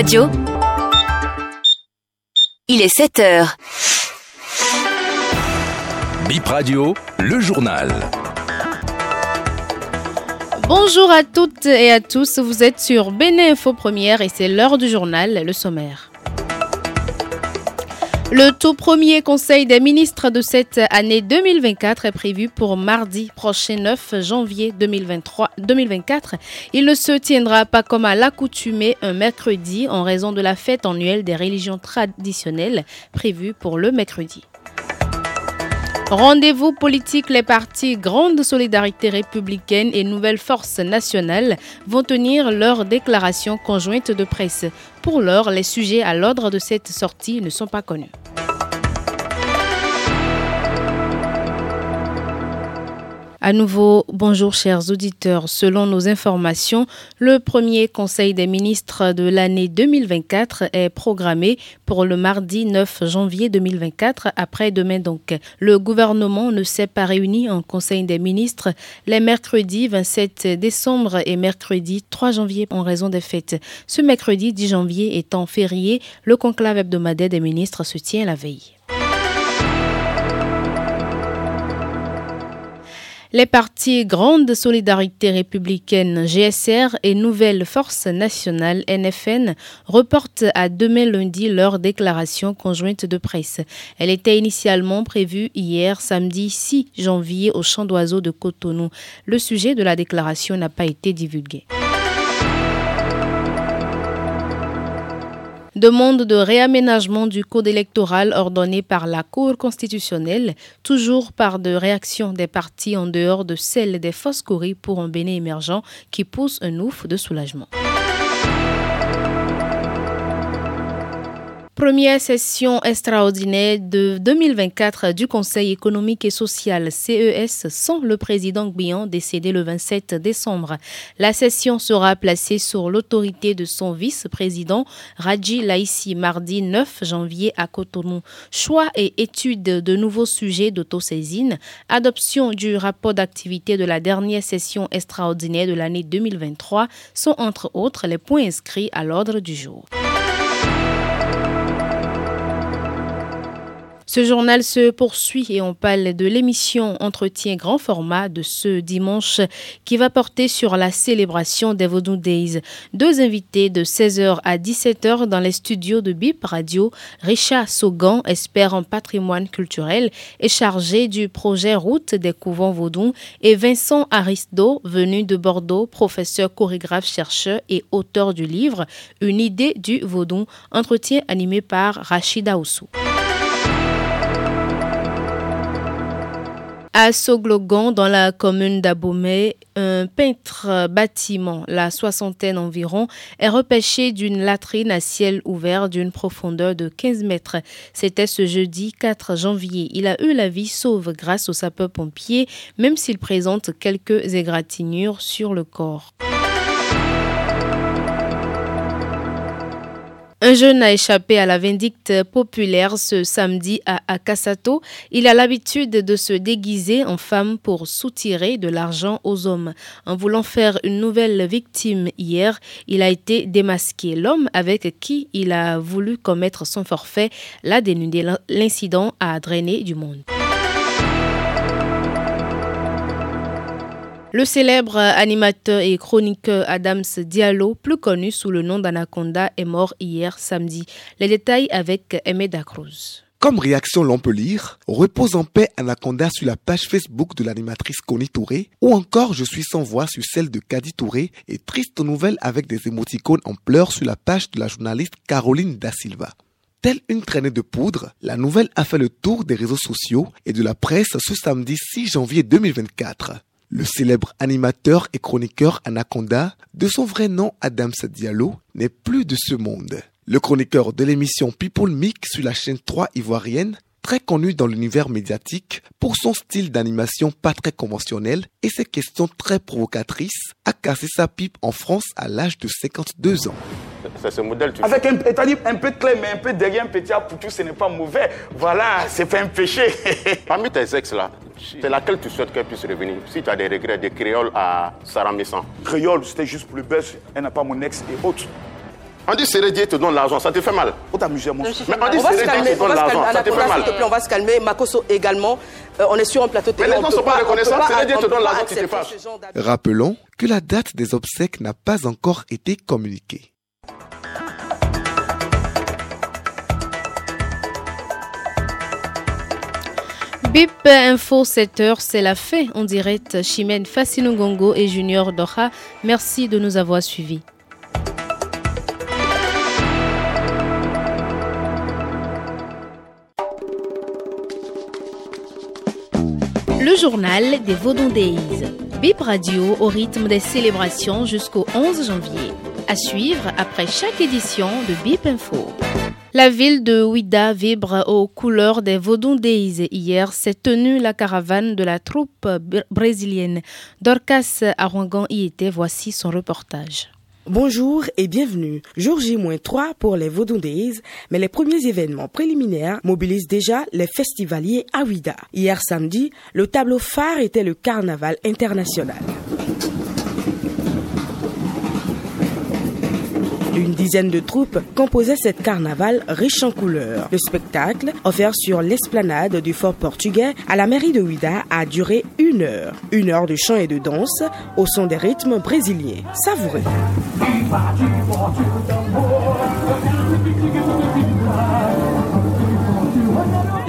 Radio. Il est 7 heures. Bip Radio, le journal. Bonjour à toutes et à tous, vous êtes sur Bénin Info Première et c'est l'heure du journal, le sommaire. Le tout premier conseil des ministres de cette année 2024 est prévu pour mardi prochain 9 janvier 2023, 2024. Il ne se tiendra pas comme à l'accoutumée un mercredi en raison de la fête annuelle des religions traditionnelles prévue pour le mercredi. Rendez-vous politique, les partis Grande Solidarité républicaine et Nouvelle Force nationale vont tenir leur déclaration conjointe de presse. Pour l'heure, les sujets à l'ordre de cette sortie ne sont pas connus. À nouveau, bonjour chers auditeurs. Selon nos informations, le premier Conseil des ministres de l'année 2024 est programmé pour le mardi 9 janvier 2024, après-demain donc. Le gouvernement ne s'est pas réuni en Conseil des ministres les mercredis 27 décembre et mercredi 3 janvier en raison des fêtes. Ce mercredi 10 janvier étant férié, le conclave hebdomadaire des ministres se tient la veille. Les partis Grande Solidarité républicaine GSR et Nouvelle Force nationale NFN reportent à demain lundi leur déclaration conjointe de presse. Elle était initialement prévue hier samedi 6 janvier au champ d'oiseaux de Cotonou. Le sujet de la déclaration n'a pas été divulgué. Demande de réaménagement du code électoral ordonné par la Cour constitutionnelle, toujours par de réactions des partis en dehors de celles des fausses courries pour un béné émergent qui pousse un ouf de soulagement. Première session extraordinaire de 2024 du Conseil économique et social CES sans le président Gbian décédé le 27 décembre. La session sera placée sur l'autorité de son vice-président Raji Laïsi mardi 9 janvier à Cotonou. Choix et étude de nouveaux sujets d'autosaisine, adoption du rapport d'activité de la dernière session extraordinaire de l'année 2023 sont entre autres les points inscrits à l'ordre du jour. Ce journal se poursuit et on parle de l'émission Entretien grand format de ce dimanche qui va porter sur la célébration des Vodou Days. Deux invités de 16h à 17h dans les studios de BIP Radio. Richard Sogan, expert en patrimoine culturel, est chargé du projet Route des couvents Vaudou et Vincent Aristo, venu de Bordeaux, professeur chorégraphe chercheur et auteur du livre Une idée du Vaudou, entretien animé par Rachida Oussou. À Soglogan, dans la commune d'Abomey, un peintre bâtiment, la soixantaine environ, est repêché d'une latrine à ciel ouvert d'une profondeur de 15 mètres. C'était ce jeudi 4 janvier. Il a eu la vie sauve grâce aux sapeurs-pompiers, même s'il présente quelques égratignures sur le corps. Un jeune a échappé à la vindicte populaire ce samedi à Akasato. Il a l'habitude de se déguiser en femme pour soutirer de l'argent aux hommes. En voulant faire une nouvelle victime hier, il a été démasqué. L'homme avec qui il a voulu commettre son forfait l'a dénudé. L'incident a drainé du monde. Le célèbre animateur et chroniqueur Adams Diallo, plus connu sous le nom d'Anaconda, est mort hier samedi. Les détails avec Emeda Cruz. Comme réaction, l'on peut lire Repose en paix Anaconda sur la page Facebook de l'animatrice Connie Touré ou encore Je suis sans voix sur celle de Kadi Touré et Triste nouvelle avec des émoticônes en pleurs sur la page de la journaliste Caroline Da Silva. Telle une traînée de poudre, la nouvelle a fait le tour des réseaux sociaux et de la presse ce samedi 6 janvier 2024. Le célèbre animateur et chroniqueur Anaconda, de son vrai nom Adams Diallo, n'est plus de ce monde. Le chroniqueur de l'émission People Mix sur la chaîne 3 ivoirienne, très connu dans l'univers médiatique pour son style d'animation pas très conventionnel et ses questions très provocatrices, a cassé sa pipe en France à l'âge de 52 ans. C'est ce modèle, tu Avec un, un peu de clé, mais un peu derrière un petit tout, ce n'est pas mauvais. Voilà, c'est pas un péché. Parmi tes ex là, c'est laquelle tu souhaites qu'elle puisse revenir? Si tu as des regrets de créole à Sarah Messan. Créole, c'était juste pour le buzz. Elle n'a pas mon ex et autres. On dit Sérédier te donne l'argent, ça te fait mal. Faut t'amuser, mon Mais frère. on dit On va se Sérédier calmer, te on donne va se l'argent, calmer. ça te fait mal. s'il te plaît, on va se calmer. Makoso également. Euh, on est sur un plateau télé. Mais les gens peut sont pas reconnaissants, on te donne l'argent, tu te fâches. Rappelons que la date des obsèques n'a pas encore été communiquée. BIP Info 7h, c'est la fin en direct. Chimène Fassino et Junior Doha, merci de nous avoir suivis. Le journal des Vaudondéis. BIP Radio au rythme des célébrations jusqu'au 11 janvier. À suivre après chaque édition de BIP Info. La ville de Ouida vibre aux couleurs des Vaudondéis. Hier s'est tenue la caravane de la troupe br- brésilienne. Dorcas Arangan y était. Voici son reportage. Bonjour et bienvenue. Jour J-3 pour les Vaudon Days, mais les premiers événements préliminaires mobilisent déjà les festivaliers à Ouida. Hier samedi, le tableau phare était le carnaval international. Une dizaine de troupes composaient cette carnaval riche en couleurs. Le spectacle, offert sur l'esplanade du fort portugais à la mairie de Ouida, a duré une heure. Une heure de chant et de danse au son des rythmes brésiliens. Savoureux.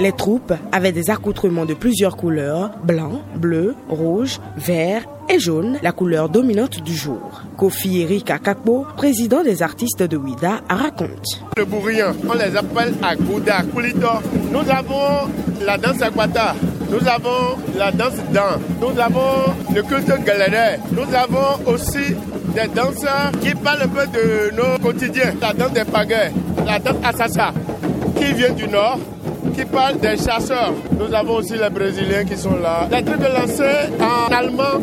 Les troupes avaient des accoutrements de plusieurs couleurs, blanc, bleu, rouge, vert et jaune, la couleur dominante du jour. Kofi Eric Akakbo, président des artistes de Ouida, raconte. Le bourrien, on les appelle Agouda, Kulito. Nous avons la danse Aguata, nous avons la danse Dan, nous avons le culte galéraire, nous avons aussi des danseurs qui parlent un peu de nos quotidiens, la danse des pagaies, la danse Assassa, qui vient du nord, qui parle des chasseurs. Nous avons aussi les Brésiliens qui sont là. Les trucs de lancer en allemand,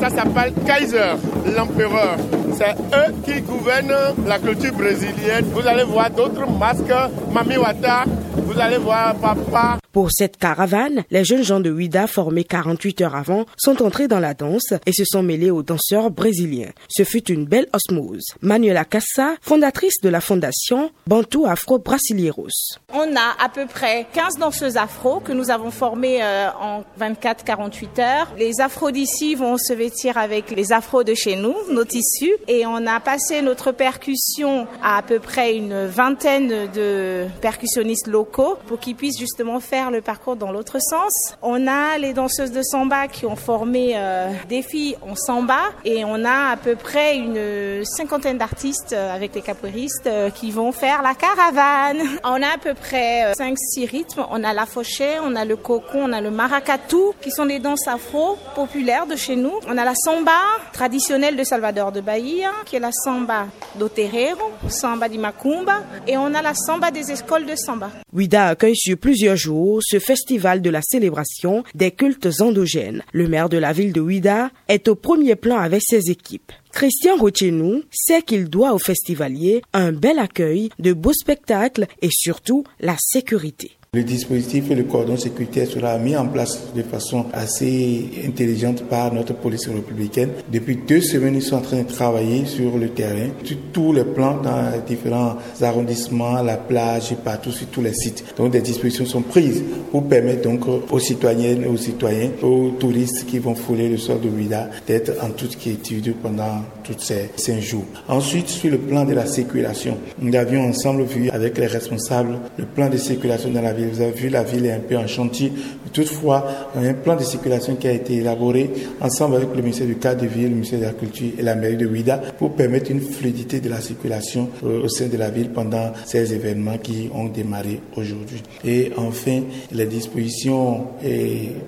ça s'appelle Kaiser, l'empereur. C'est eux qui gouvernent la culture brésilienne. Vous allez voir d'autres masques, Mami Wata, vous allez voir Papa. Pour cette caravane, les jeunes gens de Ouida formés 48 heures avant sont entrés dans la danse et se sont mêlés aux danseurs brésiliens. Ce fut une belle osmose. Manuela Cassa, fondatrice de la fondation Bantu Afro Brasileiros. On a à peu près 15 danseuses afro que nous avons formées euh, en 24-48 heures. Les afros d'ici vont se vêtir avec les afros de chez nous, nos tissus. Et on a passé notre percussion à à peu près une vingtaine de percussionnistes locaux pour qu'ils puissent justement faire le parcours dans l'autre sens. On a les danseuses de samba qui ont formé euh, des filles en samba et on a à peu près une cinquantaine d'artistes euh, avec les capoeiristes euh, qui vont faire la caravane. On a à peu près 5-6 rythmes. On a la fauchée, on a le cocon, on a le maracatu qui sont des danses afro populaires de chez nous. On a la samba traditionnelle de Salvador de Bahia qui est la samba do terreiro, samba di macumba et on a la samba des écoles de samba. Ouida accueille sur plusieurs jours ce festival de la célébration des cultes endogènes. Le maire de la ville de Ouida est au premier plan avec ses équipes. Christian Rochenou sait qu'il doit aux festivaliers un bel accueil, de beaux spectacles et surtout la sécurité. Le dispositif et le cordon sécuritaire sera mis en place de façon assez intelligente par notre police républicaine. Depuis deux semaines, ils sont en train de travailler sur le terrain, sur tous les plans dans les différents arrondissements, la plage et partout sur tous les sites. Donc des dispositions sont prises pour permettre donc aux citoyennes, aux citoyens, aux touristes qui vont fouler le sol de Ouida d'être en toute quiétude pendant tous ces cinq jours. Ensuite, sur le plan de la circulation, nous avions ensemble vu avec les responsables le plan de circulation dans la ville. Vous avez vu, la ville est un peu en chantier. Toutefois, il y a un plan de circulation qui a été élaboré ensemble avec le ministère du cadre de ville, le ministère de la Culture et la mairie de Ouida pour permettre une fluidité de la circulation euh, au sein de la ville pendant ces événements qui ont démarré aujourd'hui. Et enfin, les dispositions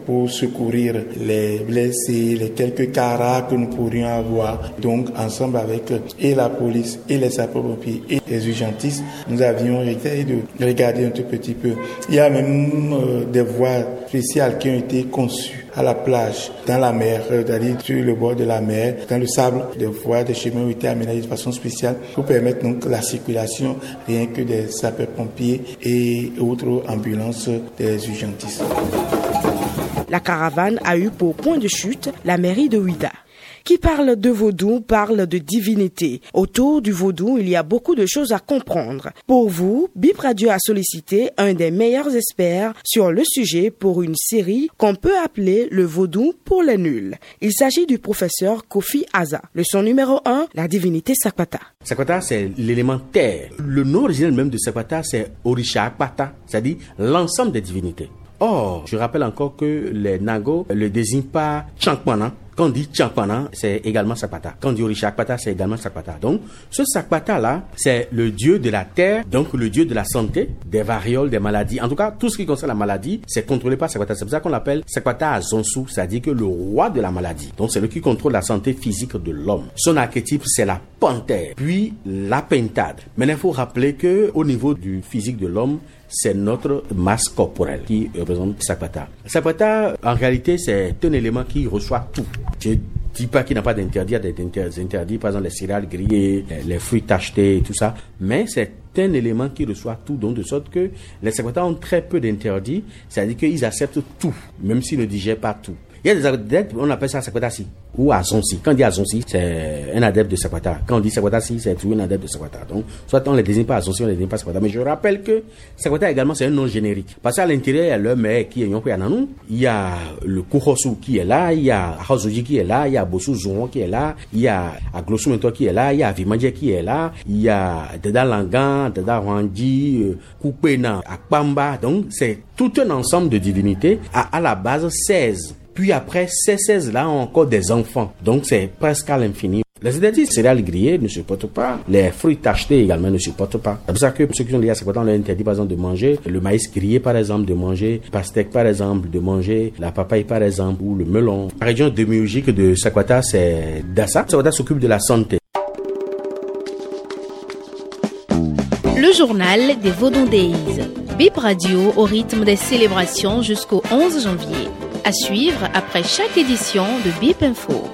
pour secourir les blessés, les quelques caras que nous pourrions avoir. Donc, ensemble avec et la police et les sapeurs-pompiers et les urgentistes, nous avions essayé de regarder un tout petit peu. Il y a même euh, des voies spéciales qui ont été conçues à la plage, dans la mer, euh, c'est-à-dire sur le bord de la mer, dans le sable, des voies, des chemins ont été aménagés de façon spéciale pour permettre donc la circulation rien que des sapeurs-pompiers et autres ambulances des urgentistes. La caravane a eu pour point de chute la mairie de Ouida. Qui parle de vaudou parle de divinité. Autour du vaudou, il y a beaucoup de choses à comprendre. Pour vous, Bip a sollicité un des meilleurs experts sur le sujet pour une série qu'on peut appeler le vaudou pour les nuls. Il s'agit du professeur Kofi Aza. Leçon numéro 1, la divinité Sakpata. Sakpata, c'est l'élément terre. Le nom original même de Sakpata, c'est Orisha Akpata, c'est-à-dire l'ensemble des divinités. Or, je rappelle encore que les Nago le désignent pas Chankwana. Quand on dit Chankwana, c'est également Sakpata. Quand on dit Orisha Akpata, c'est également Sakpata. Donc, ce Sakpata-là, c'est le dieu de la terre, donc le dieu de la santé, des varioles, des maladies. En tout cas, tout ce qui concerne la maladie, c'est contrôlé par Sakpata. C'est pour ça qu'on l'appelle Sakpata Azonsu, c'est-à-dire que le roi de la maladie. Donc, c'est le qui contrôle la santé physique de l'homme. Son archétype, c'est la panthère, puis la pentade. Mais il faut rappeler que au niveau du physique de l'homme, c'est notre masse corporelle qui représente Sakpata. Sakpata, en réalité, c'est un élément qui reçoit tout. Je dis pas qu'il n'a pas d'interdit, des interdits, par exemple les céréales grillées, les fruits tachetés et tout ça, mais c'est un élément qui reçoit tout, donc de sorte que les Sakpata ont très peu d'interdits, c'est-à-dire qu'ils acceptent tout, même s'ils ne digèrent pas tout. Il y a des adeptes, on appelle ça Sakwatasi ou Azonsi. Quand on dit Azonsi, c'est un adepte de Sakwata. Quand on dit Sakwatasi, c'est toujours un adepte de Sakwata. Donc, soit on ne les désigne pas Azonsi, on ne les désigne pas Sakwata. Mais je rappelle que Sakwata également, c'est un nom générique. Parce qu'à l'intérieur, il y a le mec qui est Yonko il y a le Kuhosu qui est là, il y a Hazoji qui est là, il y a Bosu Zouon qui est là, il y a Aglosu qui est là, il y a Avimadje qui est là, il y a Deda Langan, Deda Rwandi, euh, Kupena, Akpamba. Donc, c'est tout un ensemble de divinités à, à la base 16 puis après, ces 16-là ont encore des enfants. Donc c'est presque à l'infini. Les interdits céréales grillées ne supportent pas. Les fruits tachetés également ne supportent pas. C'est pour ça que ceux qui sont liés à Sakwata, on leur interdit par exemple de manger le maïs grillé par exemple, de manger pastèque par exemple, de manger la papaye par exemple, ou le melon. La région démiurgique de Sakwata, c'est Dassa. Sakwata s'occupe de la santé. Le journal des Vaudon Days. Bip Radio au rythme des célébrations jusqu'au 11 janvier. À suivre après chaque édition de Bip Info.